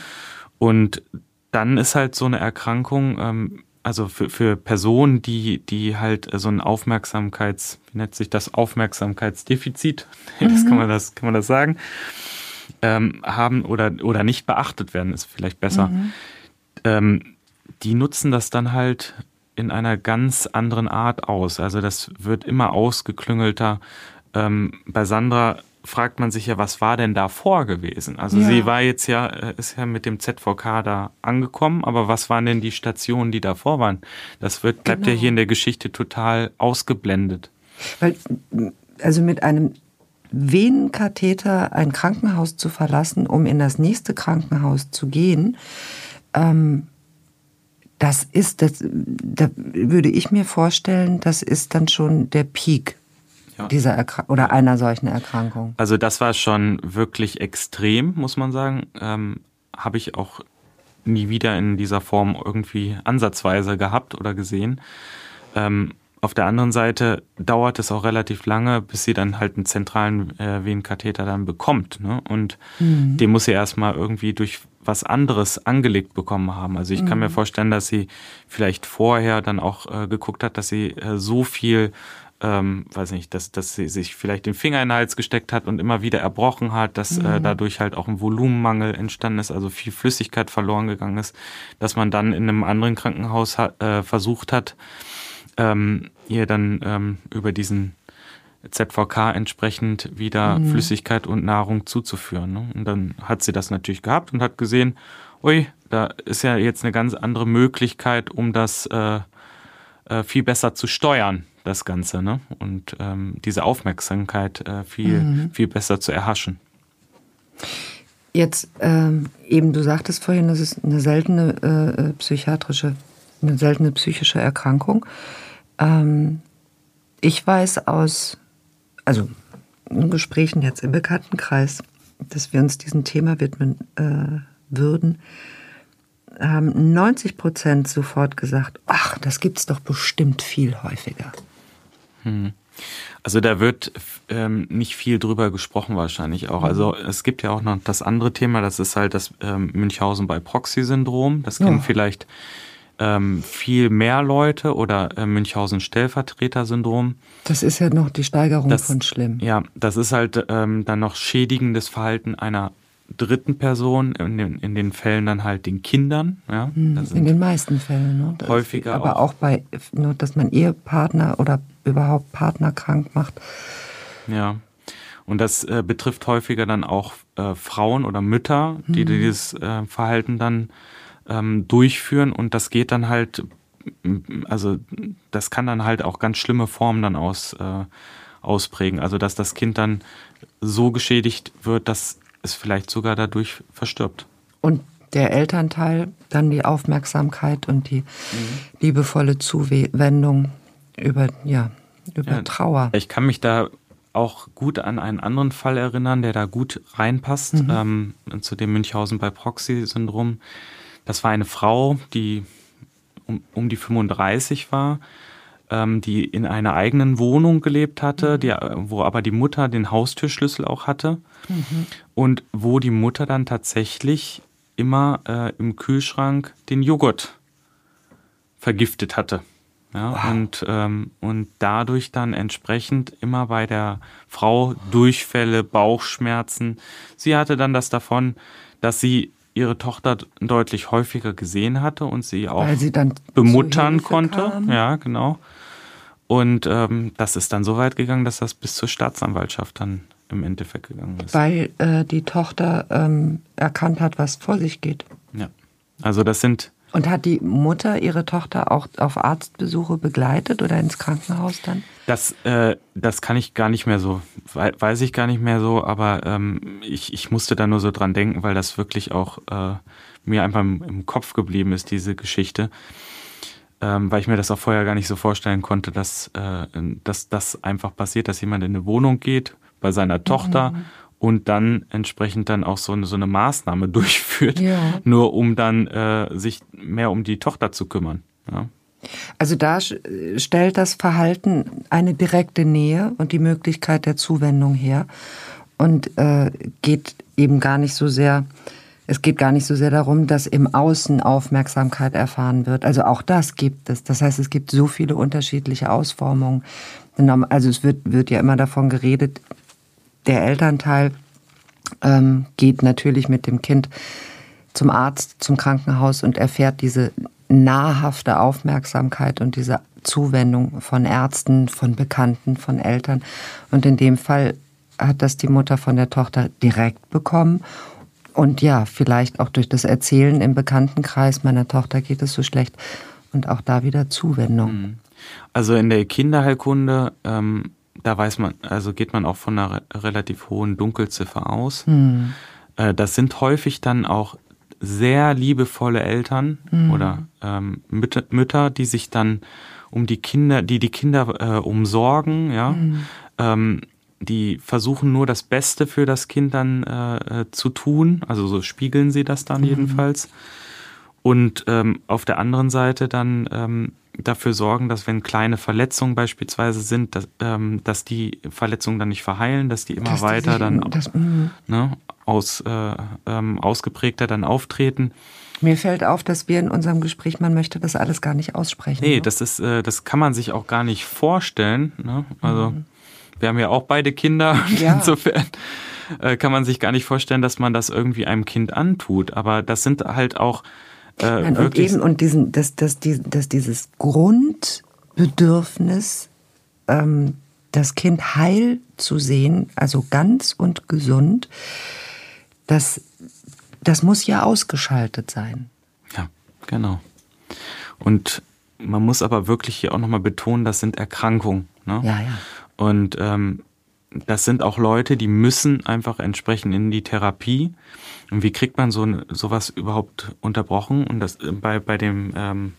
Und dann ist halt so eine Erkrankung, ähm, also für, für Personen, die, die halt so ein Aufmerksamkeits, wie nennt sich das, Aufmerksamkeitsdefizit, mhm. das kann man das, kann man das sagen, ähm, haben oder, oder nicht beachtet werden, ist vielleicht besser. Mhm. Ähm, die nutzen das dann halt in einer ganz anderen Art aus. Also das wird immer ausgeklüngelter. Ähm, bei Sandra fragt man sich ja, was war denn davor gewesen? Also ja. sie war jetzt ja, äh, ist ja mit dem ZVK da angekommen, aber was waren denn die Stationen, die davor waren? Das wird, bleibt genau. ja hier in der Geschichte total ausgeblendet. Weil, also mit einem Venenkatheter ein Krankenhaus zu verlassen, um in das nächste Krankenhaus zu gehen, ähm, das ist, das, da würde ich mir vorstellen, das ist dann schon der Peak ja. dieser Erkrank oder einer solchen Erkrankung. Also das war schon wirklich extrem, muss man sagen. Ähm, Habe ich auch nie wieder in dieser Form irgendwie ansatzweise gehabt oder gesehen. Ähm, auf der anderen Seite dauert es auch relativ lange, bis sie dann halt einen zentralen äh, Venenkatheter dann bekommt. Ne? Und mhm. den muss sie erstmal irgendwie durch was anderes angelegt bekommen haben. Also ich mhm. kann mir mhm. vorstellen, dass sie vielleicht vorher dann auch äh, geguckt hat, dass sie äh, so viel ähm, weiß nicht, dass, dass sie sich vielleicht den Finger in den Hals gesteckt hat und immer wieder erbrochen hat, dass äh, mhm. äh, dadurch halt auch ein Volumenmangel entstanden ist, also viel Flüssigkeit verloren gegangen ist, dass man dann in einem anderen Krankenhaus hat, äh, versucht hat, ähm, ihr dann ähm, über diesen ZVK entsprechend wieder mhm. Flüssigkeit und Nahrung zuzuführen. Ne? Und dann hat sie das natürlich gehabt und hat gesehen, ui, da ist ja jetzt eine ganz andere Möglichkeit, um das äh, äh, viel besser zu steuern, das Ganze, ne? Und ähm, diese Aufmerksamkeit äh, viel, mhm. viel besser zu erhaschen. Jetzt ähm, eben, du sagtest vorhin, das ist eine seltene äh, äh psychiatrische, eine seltene psychische Erkrankung. Ähm, ich weiß aus, also in Gesprächen jetzt im Bekanntenkreis, dass wir uns diesem Thema widmen äh, würden, haben 90 Prozent sofort gesagt, ach, das gibt es doch bestimmt viel häufiger. Hm. Also da wird ähm, nicht viel drüber gesprochen wahrscheinlich auch. Also es gibt ja auch noch das andere Thema, das ist halt das ähm, Münchhausen bei Proxy-Syndrom. Das kennen ja. vielleicht ähm, viel mehr Leute oder äh, Münchhausen Stellvertreter-Syndrom. Das ist ja noch die Steigerung das, von schlimm. Ja, das ist halt ähm, dann noch schädigendes Verhalten einer dritten Person, in den, in den Fällen dann halt den Kindern. Ja, hm, in den meisten Fällen. Ne? Das häufiger aber auch. auch bei, nur dass man Ehepartner oder überhaupt Partner krank macht. Ja. Und das äh, betrifft häufiger dann auch äh, Frauen oder Mütter, die hm. dieses äh, Verhalten dann ähm, durchführen und das geht dann halt, also das kann dann halt auch ganz schlimme Formen dann aus, äh, ausprägen. Also dass das Kind dann so geschädigt wird, dass es vielleicht sogar dadurch verstirbt. Und der Elternteil dann die Aufmerksamkeit und die mhm. liebevolle Zuwendung über, ja, über ja, Trauer. Ich kann mich da auch gut an einen anderen Fall erinnern, der da gut reinpasst, mhm. ähm, zu dem Münchhausen bei Proxy-Syndrom. Das war eine Frau, die um, um die 35 war, ähm, die in einer eigenen Wohnung gelebt hatte, die, wo aber die Mutter den Haustürschlüssel auch hatte mhm. und wo die Mutter dann tatsächlich immer äh, im Kühlschrank den Joghurt vergiftet hatte. Ja, wow. und, ähm, und dadurch dann entsprechend immer bei der Frau Durchfälle, Bauchschmerzen. Sie hatte dann das davon, dass sie ihre Tochter deutlich häufiger gesehen hatte und sie auch sie bemuttern konnte. kam. Ja, genau. Und ähm, das ist dann so weit gegangen, dass das bis zur Staatsanwaltschaft dann im Endeffekt gegangen ist. Weil äh, die Tochter ähm, erkannt hat, was vor sich geht. Ja. Also das sind Und hat die Mutter ihre Tochter auch auf Arztbesuche begleitet oder ins Krankenhaus dann? Das, äh, das kann ich gar nicht mehr so, wei- weiß ich gar nicht mehr so, aber ähm, ich, ich musste da nur so dran denken, weil das wirklich auch äh, mir einfach im, im Kopf geblieben ist, diese Geschichte. Ähm, weil ich mir das auch vorher gar nicht so vorstellen konnte, dass, äh, dass das einfach passiert, dass jemand in eine Wohnung geht bei seiner Tochter und dann entsprechend dann auch so eine, so eine Maßnahme durchführt, Ja. nur um dann äh, sich mehr um die Tochter zu kümmern. Ja. Also da stellt das Verhalten eine direkte Nähe und die Möglichkeit der Zuwendung her und äh, geht eben gar nicht so sehr, es geht gar nicht so sehr darum, dass im Außen Aufmerksamkeit erfahren wird. Also auch das gibt es. Das heißt, es gibt so viele unterschiedliche Ausformungen. Also es wird, wird ja immer davon geredet, der Elternteil ähm, geht natürlich mit dem Kind zum Arzt, zum Krankenhaus und erfährt diese nahrhafte Aufmerksamkeit und diese Zuwendung von Ärzten, von Bekannten, von Eltern. Und in dem Fall hat das die Mutter von der Tochter direkt bekommen. Und ja, vielleicht auch durch das Erzählen im Bekanntenkreis, meiner Tochter geht es so schlecht. Und auch da wieder Zuwendung. Also in der Kinderheilkunde, ähm, da weiß man, also geht man auch von einer re- relativ hohen Dunkelziffer aus. Äh, das sind häufig dann auch sehr liebevolle Eltern oder ähm, Mütter, Mütter, die sich dann um die Kinder, die die Kinder äh, umsorgen, ja. Ähm, die versuchen nur das Beste für das Kind dann äh, äh, zu tun. Also so spiegeln sie das dann jedenfalls und ähm, auf der anderen Seite dann ähm, dafür sorgen, dass wenn kleine Verletzungen beispielsweise sind, dass, ähm, dass die Verletzungen dann nicht verheilen, dass die immer Dass die weiter sich- dann das- mm. ne, aus, äh, ähm, ausgeprägter dann auftreten. Mir fällt auf, dass wir in unserem Gespräch, man möchte das alles gar nicht aussprechen. Nee, ne? das ist, äh, das kann man sich auch gar nicht vorstellen. Ne? Also wir haben ja auch beide Kinder, Ja. insofern äh, kann man sich gar nicht vorstellen, dass man das irgendwie einem Kind antut. Aber das sind halt auch äh, Nein, und eben, und diesen, dass, dass, die, dass dieses Grundbedürfnis, ähm, das Kind heil zu sehen, also ganz und gesund, das, das muss ja ausgeschaltet sein. Ja, genau. Und man muss aber wirklich hier auch nochmal betonen, das sind Erkrankungen. Ne? Ja, ja. Und ähm, das sind auch Leute, die müssen einfach entsprechend in die Therapie. Und wie kriegt man so sowas überhaupt unterbrochen? Und das äh, bei, bei dem ähm,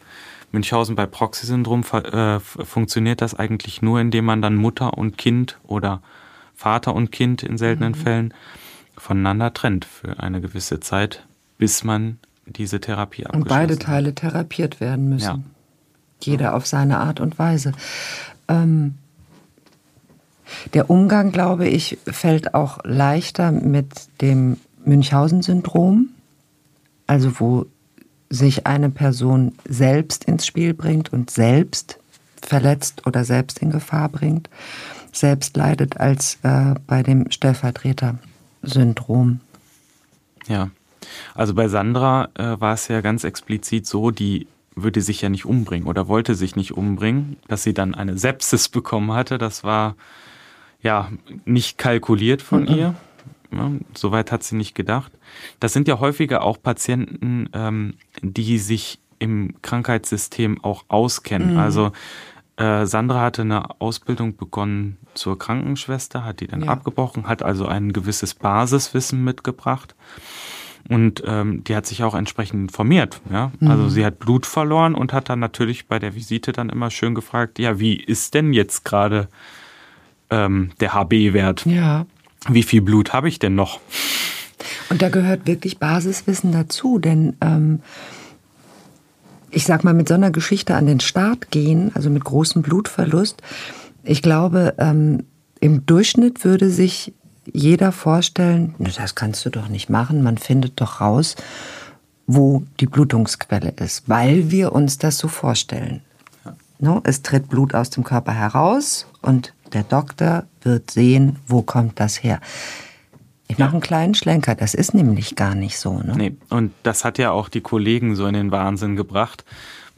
Münchhausen bei Proxy-Syndrom äh, funktioniert das eigentlich nur, indem man dann Mutter und Kind oder Vater und Kind in seltenen Fällen voneinander trennt für eine gewisse Zeit, bis man diese Therapie Und abgeschlossen beide hat. Teile therapiert werden müssen. Ja. Jeder auf seine Art und Weise. Ähm, der Umgang, glaube ich, fällt auch leichter mit dem Münchhausen-Syndrom, also wo sich eine Person selbst ins Spiel bringt und selbst verletzt oder selbst in Gefahr bringt, selbst leidet als äh, bei dem Stellvertreter-Syndrom. Ja. Also bei Sandra äh, war es ja ganz explizit so, die würde sich ja nicht umbringen oder wollte sich nicht umbringen, dass sie dann eine Sepsis bekommen hatte. Das war ja nicht kalkuliert von ihr. Ja, Soweit hat sie nicht gedacht. Das sind ja häufiger auch Patienten, ähm, die sich im Krankheitssystem auch auskennen. Also äh, Sandra hatte eine Ausbildung begonnen zur Krankenschwester, hat die dann Ja. abgebrochen, hat also ein gewisses Basiswissen mitgebracht. Und ähm, die hat sich auch entsprechend informiert. Ja? Also sie hat Blut verloren und hat dann natürlich bei der Visite dann immer schön gefragt, ja, wie ist denn jetzt gerade ähm, der HB-Wert? Ja. Wie viel Blut habe ich denn noch? Und da gehört wirklich Basiswissen dazu, denn ähm, ich sag mal, mit so einer Geschichte an den Start gehen, also mit großem Blutverlust, ich glaube, ähm, im Durchschnitt würde sich jeder vorstellen, "Na, das kannst du doch nicht machen, man findet doch raus, wo die Blutungsquelle ist, weil wir uns das so vorstellen. No, es tritt Blut aus dem Körper heraus und der Doktor wird sehen, wo kommt das her. Ich mache einen kleinen Schlenker, das ist nämlich gar nicht so. Ne? Nee, und das hat ja auch die Kollegen so in den Wahnsinn gebracht,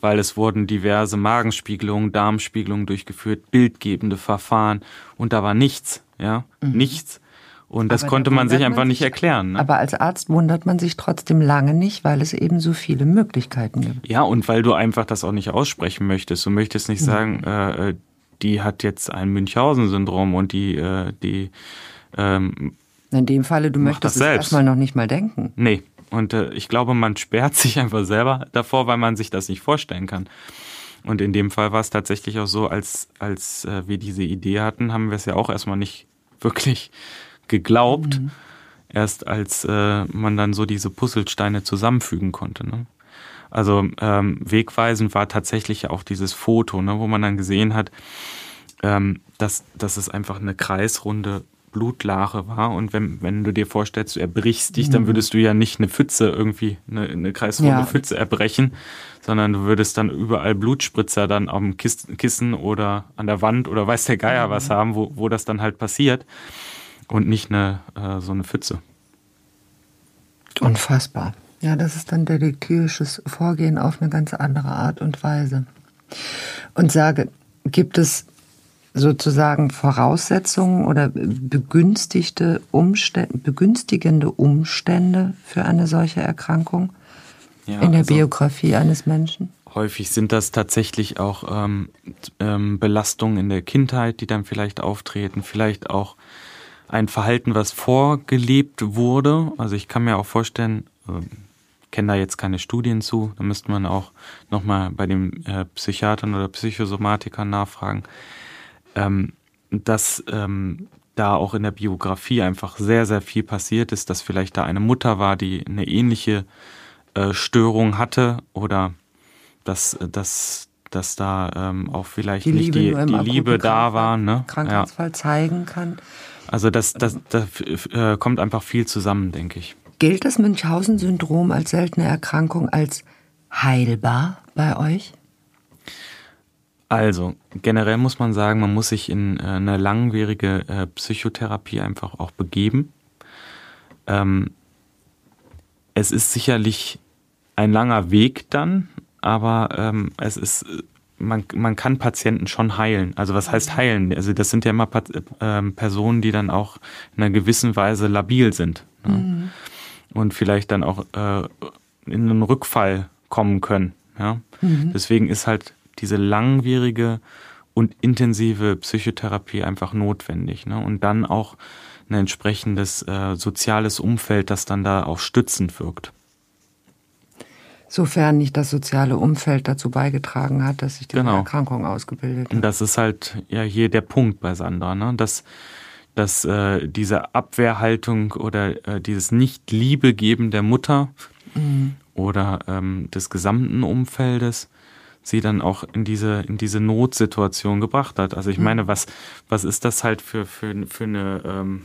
weil es wurden diverse Magenspiegelungen, Darmspiegelungen durchgeführt, bildgebende Verfahren und da war nichts, ja, mhm. nichts. Und das aber konnte man sich einfach man sich, nicht erklären. Ne? Aber als Arzt wundert man sich trotzdem lange nicht, weil es eben so viele Möglichkeiten gibt. Ja, und weil du einfach das auch nicht aussprechen möchtest. Du möchtest nicht mhm. sagen, äh, äh die hat jetzt ein Münchhausen-Syndrom und die, äh, die ähm, In dem Falle, du möchtest es erstmal noch nicht mal denken. Nee. Und äh, ich glaube, man sperrt sich einfach selber davor, weil man sich das nicht vorstellen kann. Und in dem Fall war es tatsächlich auch so, als, als äh, wir diese Idee hatten, haben wir es ja auch erstmal nicht wirklich geglaubt. Mhm. Erst als äh, man dann so diese Puzzlesteine zusammenfügen konnte. Ne? Also ähm, wegweisend war tatsächlich auch dieses Foto, ne, wo man dann gesehen hat, ähm, dass, dass es einfach eine kreisrunde Blutlache war. Und wenn, wenn du dir vorstellst, du erbrichst dich, mhm. dann würdest du ja nicht eine Pfütze irgendwie, eine, eine kreisrunde ja. Pfütze erbrechen, sondern du würdest dann überall Blutspritzer dann am Kissen oder an der Wand oder weiß der Geier mhm. was haben, wo, wo das dann halt passiert. Und nicht eine, äh, so eine Pfütze. Unfassbar. Ja, das ist dann detektivisches Vorgehen auf eine ganz andere Art und Weise. Und sage, gibt es sozusagen Voraussetzungen oder begünstigte Umstände, begünstigende Umstände für eine solche Erkrankung ja, in der also Biografie eines Menschen? Häufig sind das tatsächlich auch ähm, ähm, Belastungen in der Kindheit, die dann vielleicht auftreten, vielleicht auch ein Verhalten, was vorgelebt wurde. Also ich kann mir auch vorstellen, äh, kenne da jetzt keine Studien zu. Da müsste man auch nochmal bei den äh, Psychiatern oder Psychosomatikern nachfragen, ähm, dass ähm, da auch in der Biografie einfach sehr, sehr viel passiert ist, dass vielleicht da eine Mutter war, die eine ähnliche äh, Störung hatte oder dass, dass, dass da ähm, auch vielleicht die nicht Liebe die, die Liebe da war. Ne? Krankheitsfall ja. zeigen kann. Also das, das, das, das äh, kommt einfach viel zusammen, denke ich. Gilt das Münchhausen-Syndrom als seltene Erkrankung als heilbar bei euch? Also, generell muss man sagen, man muss sich in äh, eine langwierige äh, Psychotherapie einfach auch begeben. Ähm, es ist sicherlich ein langer Weg dann, aber ähm, es ist, man, man kann Patienten schon heilen. Also was heißt heilen? Also das sind ja immer äh, Personen, die dann auch in einer gewissen Weise labil sind. Ne? Mhm und vielleicht dann auch äh, in einen Rückfall kommen können. Ja? Mhm. Deswegen ist halt diese langwierige und intensive Psychotherapie einfach notwendig. Ne? Und dann auch ein entsprechendes äh, soziales Umfeld, das dann da auch stützend wirkt. Sofern nicht das soziale Umfeld dazu beigetragen hat, dass sich die genau. Erkrankung ausgebildet hat. Und das ist halt ja hier der Punkt bei Sandra, ne? dass dass äh, diese Abwehrhaltung oder äh, dieses Nicht-Liebe-Geben der Mutter mhm. oder ähm, des gesamten Umfeldes sie dann auch in diese, in diese Notsituation gebracht hat. Also ich mhm. meine, was, was ist das halt für, für, für, eine, ähm,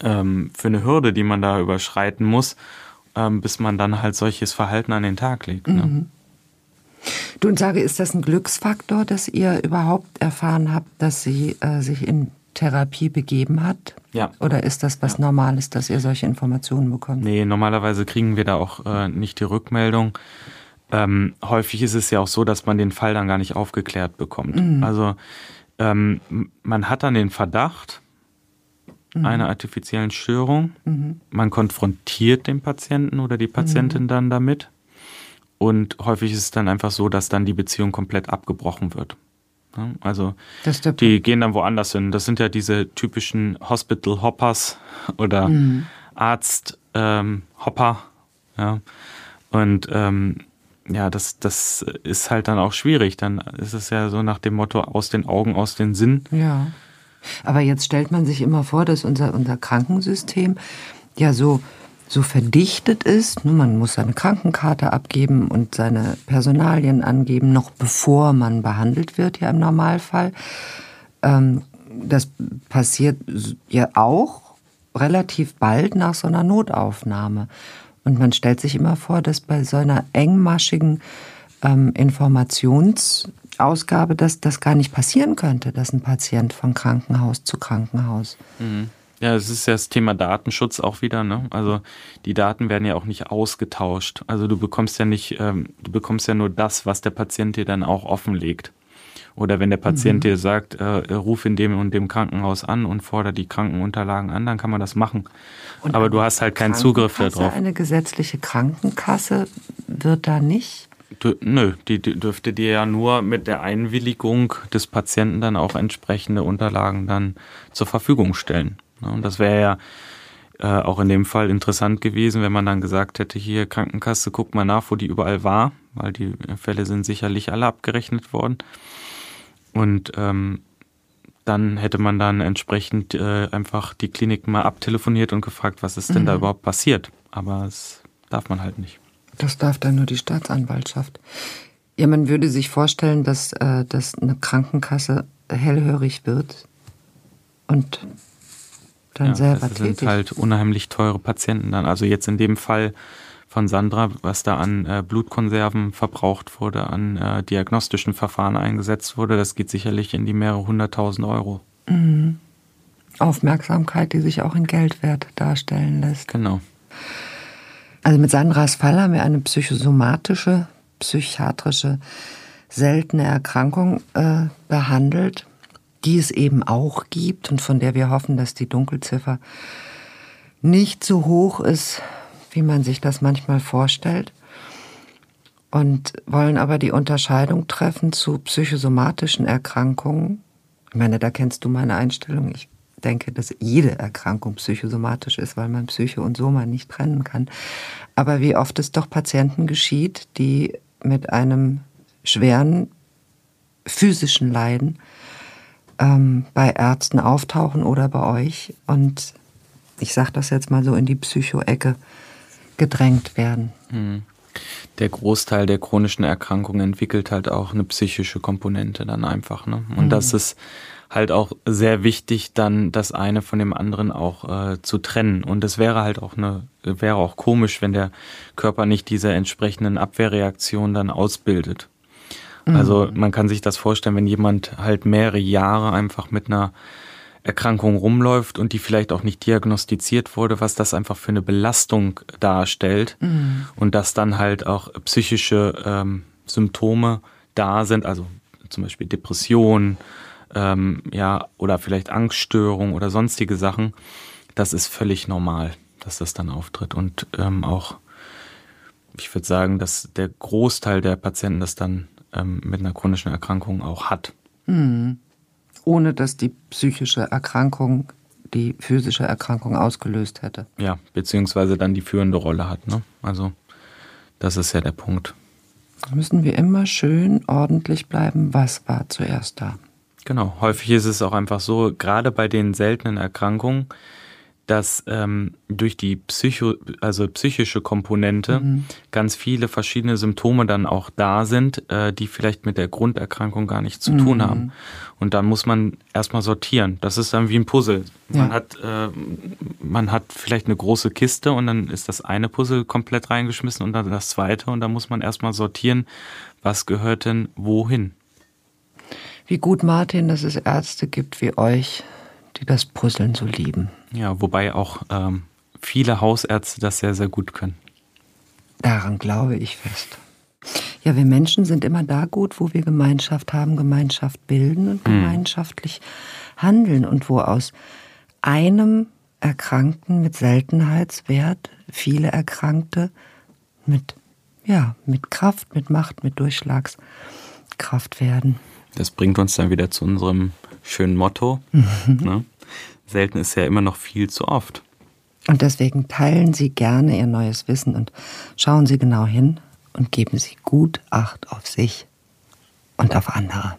ähm, für eine Hürde, die man da überschreiten muss, ähm, bis man dann halt solches Verhalten an den Tag legt. Ne? Mhm. Du und sage, ist das ein Glücksfaktor, dass ihr überhaupt erfahren habt, dass sie äh, sich in Therapie begeben hat? Ja. Oder ist das was ja. Normales, dass ihr solche Informationen bekommt? Nee, normalerweise kriegen wir da auch äh, nicht die Rückmeldung. Ähm, häufig ist es ja auch so, dass man den Fall dann gar nicht aufgeklärt bekommt. Mhm. Also ähm, man hat dann den Verdacht mhm. einer artifiziellen Störung. Mhm. Man konfrontiert den Patienten oder die Patientin mhm. dann damit. Und häufig ist es dann einfach so, dass dann die Beziehung komplett abgebrochen wird. Ne? Also die gehen dann woanders hin. Das sind ja diese typischen Hospital Hoppers oder mhm. Arzt ähm, Hopper. Ja. Und ähm, ja, das, das ist halt dann auch schwierig. Dann ist es ja so nach dem Motto aus den Augen, aus den Sinn. Ja. Aber jetzt stellt man sich immer vor, dass unser, unser Krankensystem ja so so verdichtet ist. Man muss seine Krankenkarte abgeben und seine Personalien angeben, noch bevor man behandelt wird, ja im Normalfall. Ähm, das passiert ja auch relativ bald nach so einer Notaufnahme. Und man stellt sich immer vor, dass bei so einer engmaschigen ähm, Informationsausgabe das, das gar nicht passieren könnte, dass ein Patient von Krankenhaus zu Krankenhaus. Mhm Ja, es ist ja das Thema Datenschutz auch wieder. Ne? Also die Daten werden ja auch nicht ausgetauscht. Also du bekommst ja nicht, ähm, du bekommst ja nur das, was der Patient dir dann auch offenlegt. Oder wenn der Patient mhm. dir sagt, äh, ruf in dem und dem Krankenhaus an und fordere die Krankenunterlagen an, dann kann man das machen. Und Aber du hast halt keinen Zugriff darauf. Eine gesetzliche Krankenkasse wird da nicht nö, die dürfte dir ja nur mit der Einwilligung des Patienten dann auch entsprechende Unterlagen dann zur Verfügung stellen. Und das wäre ja äh, auch in dem Fall interessant gewesen, wenn man dann gesagt hätte, hier Krankenkasse, guck mal nach, wo die überall war, weil die Fälle sind sicherlich alle abgerechnet worden. Und ähm, dann hätte man dann entsprechend äh, einfach die Klinik mal abtelefoniert und gefragt, was ist denn mhm. da überhaupt passiert. Aber das darf man halt nicht. Das darf dann nur die Staatsanwaltschaft. Ja, man würde sich vorstellen, dass, äh, dass eine Krankenkasse hellhörig wird und dann ja, selber das sind halt unheimlich teure Patienten dann. Also jetzt in dem Fall von Sandra, was da an äh, Blutkonserven verbraucht wurde, an äh, diagnostischen Verfahren eingesetzt wurde, das geht sicherlich in die mehrere hunderttausend Euro. Mhm. Aufmerksamkeit, die sich auch in Geldwert darstellen lässt. Genau. Also mit Sandras Fall haben wir eine psychosomatische, psychiatrische, seltene Erkrankung äh, behandelt, die es eben auch gibt und von der wir hoffen, dass die Dunkelziffer nicht so hoch ist, wie man sich das manchmal vorstellt. Und wollen aber die Unterscheidung treffen zu psychosomatischen Erkrankungen. Ich meine, da kennst du meine Einstellung. Ich denke, dass jede Erkrankung psychosomatisch ist, weil man Psyche und Soma nicht trennen kann. Aber wie oft es doch Patienten geschieht, die mit einem schweren physischen Leiden ähm, bei Ärzten auftauchen oder bei euch und ich sage das jetzt mal so in die Psycho-Ecke gedrängt werden. Hm. Der Großteil der chronischen Erkrankungen entwickelt halt auch eine psychische Komponente dann einfach. Ne? Und mhm. das ist halt auch sehr wichtig, dann das eine von dem anderen auch äh, zu trennen. Und es wäre halt auch eine, wäre auch komisch, wenn der Körper nicht diese entsprechenden Abwehrreaktionen dann ausbildet. Mhm. Also man kann sich das vorstellen, wenn jemand halt mehrere Jahre einfach mit einer Erkrankung rumläuft und die vielleicht auch nicht diagnostiziert wurde, was das einfach für eine Belastung darstellt mhm. und dass dann halt auch psychische ähm, Symptome da sind, also zum Beispiel Depression, ähm, ja, oder vielleicht Angststörung oder sonstige Sachen, das ist völlig normal, dass das dann auftritt. Und ähm, auch, ich würde sagen, dass der Großteil der Patienten das dann ähm, mit einer chronischen Erkrankung auch hat. Mhm. Ohne dass die psychische Erkrankung die physische Erkrankung ausgelöst hätte. Ja, beziehungsweise dann die führende Rolle hat. Ne? Also das ist ja der Punkt. Da müssen wir immer schön ordentlich bleiben. Was war zuerst da? Genau, häufig ist es auch einfach so, gerade bei den seltenen Erkrankungen, dass ähm, durch die Psycho, also psychische Komponente mhm. ganz viele verschiedene Symptome dann auch da sind, äh, die vielleicht mit der Grunderkrankung gar nichts zu mhm. tun haben. Und dann muss man erstmal sortieren. Das ist dann wie ein Puzzle. Man ja. hat, äh, man hat vielleicht eine große Kiste und dann ist das eine Puzzle komplett reingeschmissen und dann das zweite und dann muss man erstmal sortieren, was gehört denn wohin wie gut, Martin, dass es Ärzte gibt wie euch, die das Puzzeln so lieben. Ja, wobei auch ähm, viele Hausärzte das sehr, sehr gut können. Daran glaube ich fest. Ja, wir Menschen sind immer da gut, wo wir Gemeinschaft haben, Gemeinschaft bilden und hm. gemeinschaftlich handeln und wo aus einem Erkrankten mit Seltenheitswert viele Erkrankte mit, ja, mit Kraft, mit Macht, mit Durchschlagskraft werden. Das bringt uns dann wieder zu unserem schönen Motto. ne? Selten ist ja immer noch viel zu oft. Und deswegen teilen Sie gerne Ihr neues Wissen und schauen Sie genau hin und geben Sie gut Acht auf sich und auf andere.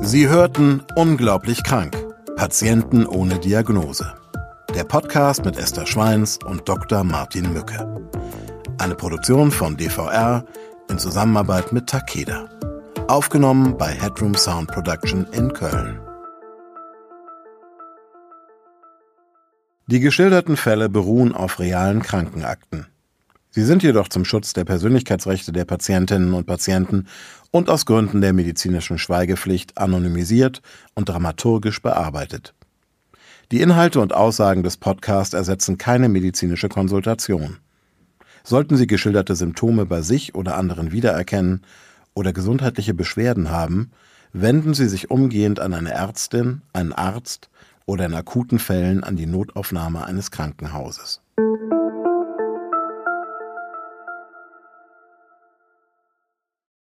Sie hörten Unglaublich krank. Patienten ohne Diagnose. Der Podcast mit Esther Schweins und Dr. Martin Mücke. Eine Produktion von DVR in Zusammenarbeit mit Takeda. Aufgenommen bei Headroom Sound Production in Köln. Die geschilderten Fälle beruhen auf realen Krankenakten. Sie sind jedoch zum Schutz der Persönlichkeitsrechte der Patientinnen und Patienten und aus Gründen der medizinischen Schweigepflicht anonymisiert und dramaturgisch bearbeitet. Die Inhalte und Aussagen des Podcasts ersetzen keine medizinische Konsultation. Sollten Sie geschilderte Symptome bei sich oder anderen wiedererkennen oder gesundheitliche Beschwerden haben, wenden Sie sich umgehend an eine Ärztin, einen Arzt oder in akuten Fällen an die Notaufnahme eines Krankenhauses.